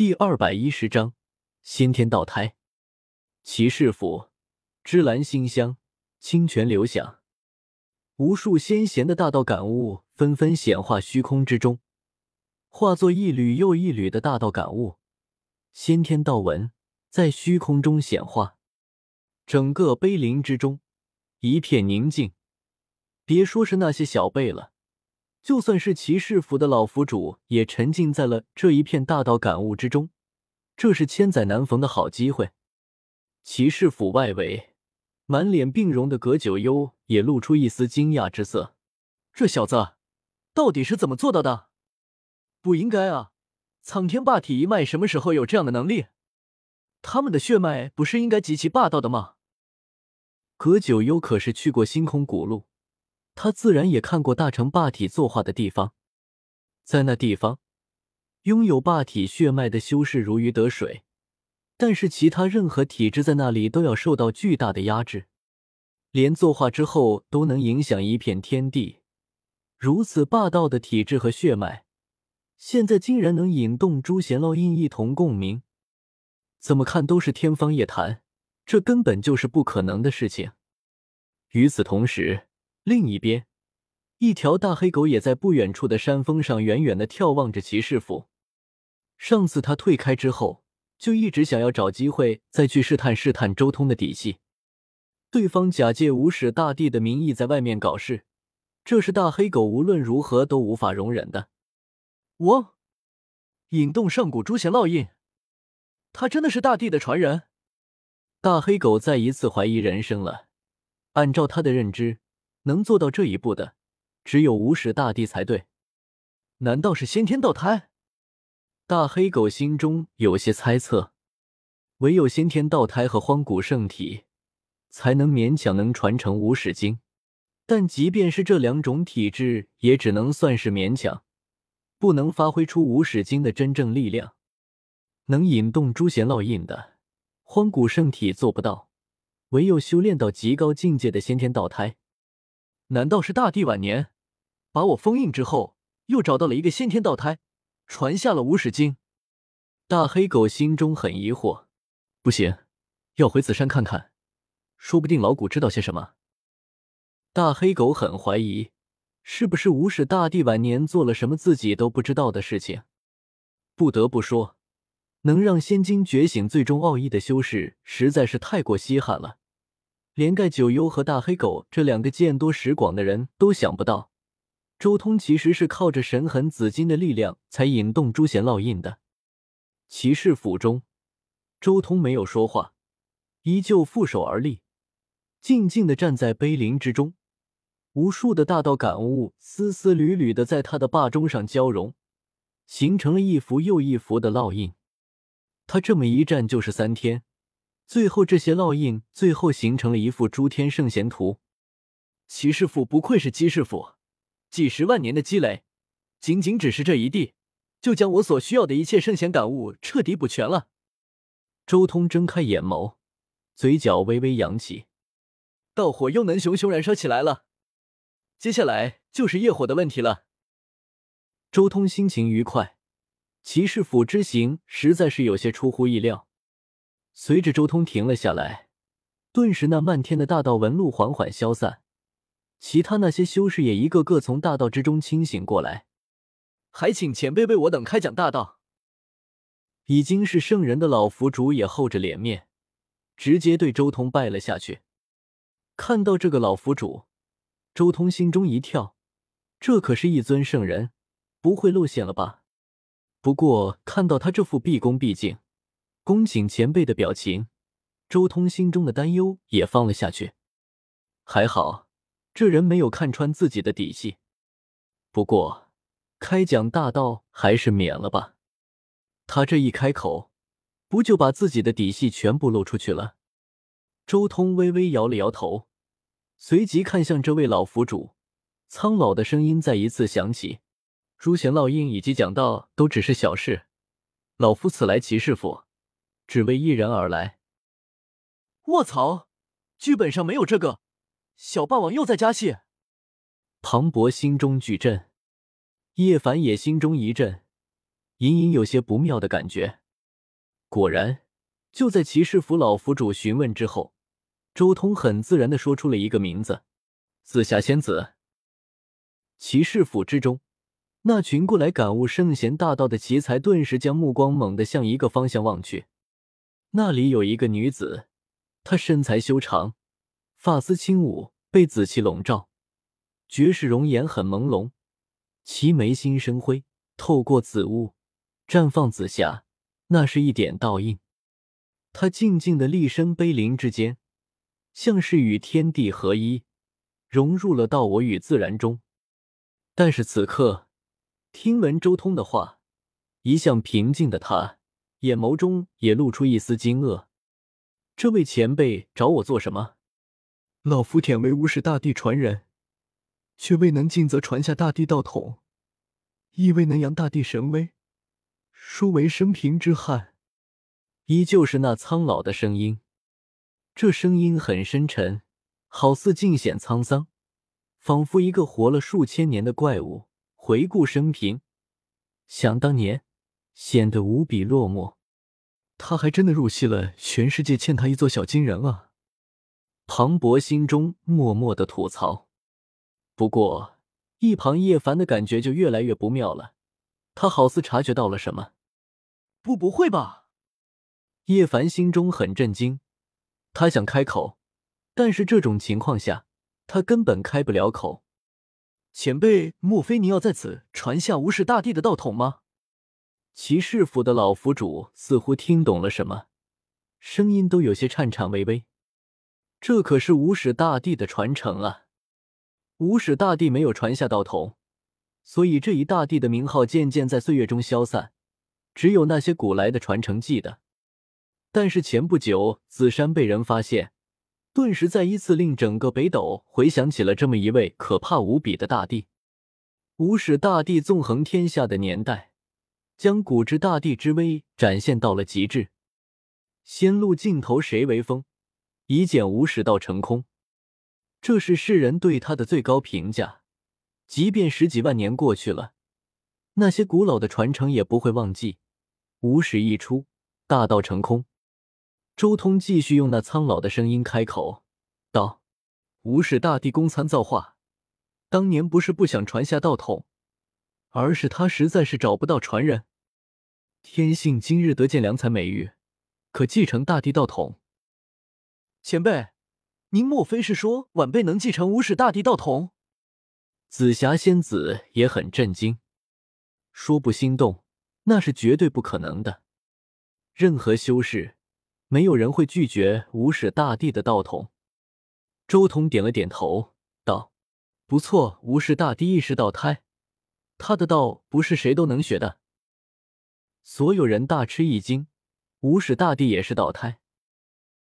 第二百一十章先天道胎。骑士府，芝兰馨香，清泉流响，无数先贤的大道感悟纷纷显化虚空之中，化作一缕又一缕的大道感悟，先天道文在虚空中显化。整个碑林之中一片宁静，别说是那些小辈了。就算是骑士府的老府主，也沉浸在了这一片大道感悟之中。这是千载难逢的好机会。骑士府外围，满脸病容的葛九幽也露出一丝惊讶之色。这小子到底是怎么做到的？不应该啊！苍天霸体一脉什么时候有这样的能力？他们的血脉不是应该极其霸道的吗？葛九幽可是去过星空古路。他自然也看过大成霸体作画的地方，在那地方，拥有霸体血脉的修士如鱼得水，但是其他任何体质在那里都要受到巨大的压制，连作画之后都能影响一片天地。如此霸道的体质和血脉，现在竟然能引动诸贤烙印一同共鸣，怎么看都是天方夜谭，这根本就是不可能的事情。与此同时。另一边，一条大黑狗也在不远处的山峰上远远的眺望着骑士府。上次他退开之后，就一直想要找机会再去试探试探周通的底细。对方假借无始大帝的名义在外面搞事，这是大黑狗无论如何都无法容忍的。我引动上古诛仙烙印，他真的是大帝的传人？大黑狗再一次怀疑人生了。按照他的认知。能做到这一步的，只有无始大帝才对。难道是先天道胎？大黑狗心中有些猜测。唯有先天道胎和荒古圣体，才能勉强能传承无始经。但即便是这两种体质，也只能算是勉强，不能发挥出无始经的真正力量。能引动诛仙烙印的荒古圣体做不到，唯有修炼到极高境界的先天道胎。难道是大帝晚年把我封印之后，又找到了一个先天道胎，传下了无始经？大黑狗心中很疑惑。不行，要回紫山看看，说不定老古知道些什么。大黑狗很怀疑，是不是无始大帝晚年做了什么自己都不知道的事情？不得不说，能让仙经觉醒最终奥义的修士，实在是太过稀罕了。连盖九幽和大黑狗这两个见多识广的人都想不到，周通其实是靠着神痕紫金的力量才引动诛仙烙印的。骑士府中，周通没有说话，依旧负手而立，静静的站在碑林之中。无数的大道感悟丝丝缕缕的在他的霸中上交融，形成了一幅又一幅的烙印。他这么一站就是三天。最后，这些烙印最后形成了一幅诸天圣贤图。骑士府不愧是骑士府，几十万年的积累，仅仅只是这一地，就将我所需要的一切圣贤感悟彻底补全了。周通睁开眼眸，嘴角微微扬起，道火又能熊熊燃烧起来了。接下来就是业火的问题了。周通心情愉快，骑士府之行实在是有些出乎意料。随着周通停了下来，顿时那漫天的大道纹路缓缓消散，其他那些修士也一个个从大道之中清醒过来。还请前辈为我等开讲大道。已经是圣人的老佛主也厚着脸面，直接对周通拜了下去。看到这个老佛主，周通心中一跳，这可是一尊圣人，不会露馅了吧？不过看到他这副毕恭毕敬。恭请前辈的表情，周通心中的担忧也放了下去。还好，这人没有看穿自己的底细。不过，开讲大道还是免了吧。他这一开口，不就把自己的底细全部露出去了？周通微微摇了摇头，随即看向这位老府主，苍老的声音再一次响起：“诛仙烙印以及讲道都只是小事，老夫此来骑士府。”只为一人而来。卧槽，剧本上没有这个，小霸王又在加戏。庞博心中巨震，叶凡也心中一震，隐隐有些不妙的感觉。果然，就在骑士府老府主询问之后，周通很自然的说出了一个名字：紫霞仙子。骑士府之中，那群过来感悟圣贤大道的奇才顿时将目光猛地向一个方向望去。那里有一个女子，她身材修长，发丝轻舞，被紫气笼罩，绝世容颜很朦胧，其眉心生辉，透过紫雾绽放紫霞，那是一点倒映。她静静的立身碑林之间，像是与天地合一，融入了到我与自然中。但是此刻，听闻周通的话，一向平静的他。眼眸中也露出一丝惊愕，这位前辈找我做什么？老夫忝为无始大帝传人，却未能尽责传下大帝道统，亦未能扬大帝神威，殊为生平之憾。依旧是那苍老的声音，这声音很深沉，好似尽显沧桑，仿佛一个活了数千年的怪物回顾生平，想当年。显得无比落寞，他还真的入戏了。全世界欠他一座小金人啊！庞博心中默默的吐槽。不过，一旁叶凡的感觉就越来越不妙了。他好似察觉到了什么。不，不会吧？叶凡心中很震惊，他想开口，但是这种情况下，他根本开不了口。前辈，莫非您要在此传下无始大帝的道统吗？骑士府的老府主似乎听懂了什么，声音都有些颤颤巍巍。这可是无始大帝的传承啊！无始大帝没有传下道统，所以这一大帝的名号渐渐在岁月中消散，只有那些古来的传承记得。但是前不久紫山被人发现，顿时再一次令整个北斗回想起了这么一位可怕无比的大帝。无始大帝纵横天下的年代。将古之大帝之威展现到了极致，仙路尽头谁为峰？以简无始道成空，这是世人对他的最高评价。即便十几万年过去了，那些古老的传承也不会忘记。无始一出，大道成空。周通继续用那苍老的声音开口道：“无始大帝公参造化，当年不是不想传下道统，而是他实在是找不到传人。”天幸今日得见良才美玉，可继承大帝道统。前辈，您莫非是说晚辈能继承无始大帝道统？紫霞仙子也很震惊，说不心动那是绝对不可能的。任何修士，没有人会拒绝无始大帝的道统。周通点了点头，道：“不错，无始大帝亦是道胎，他的道不是谁都能学的。”所有人大吃一惊，无始大帝也是倒胎，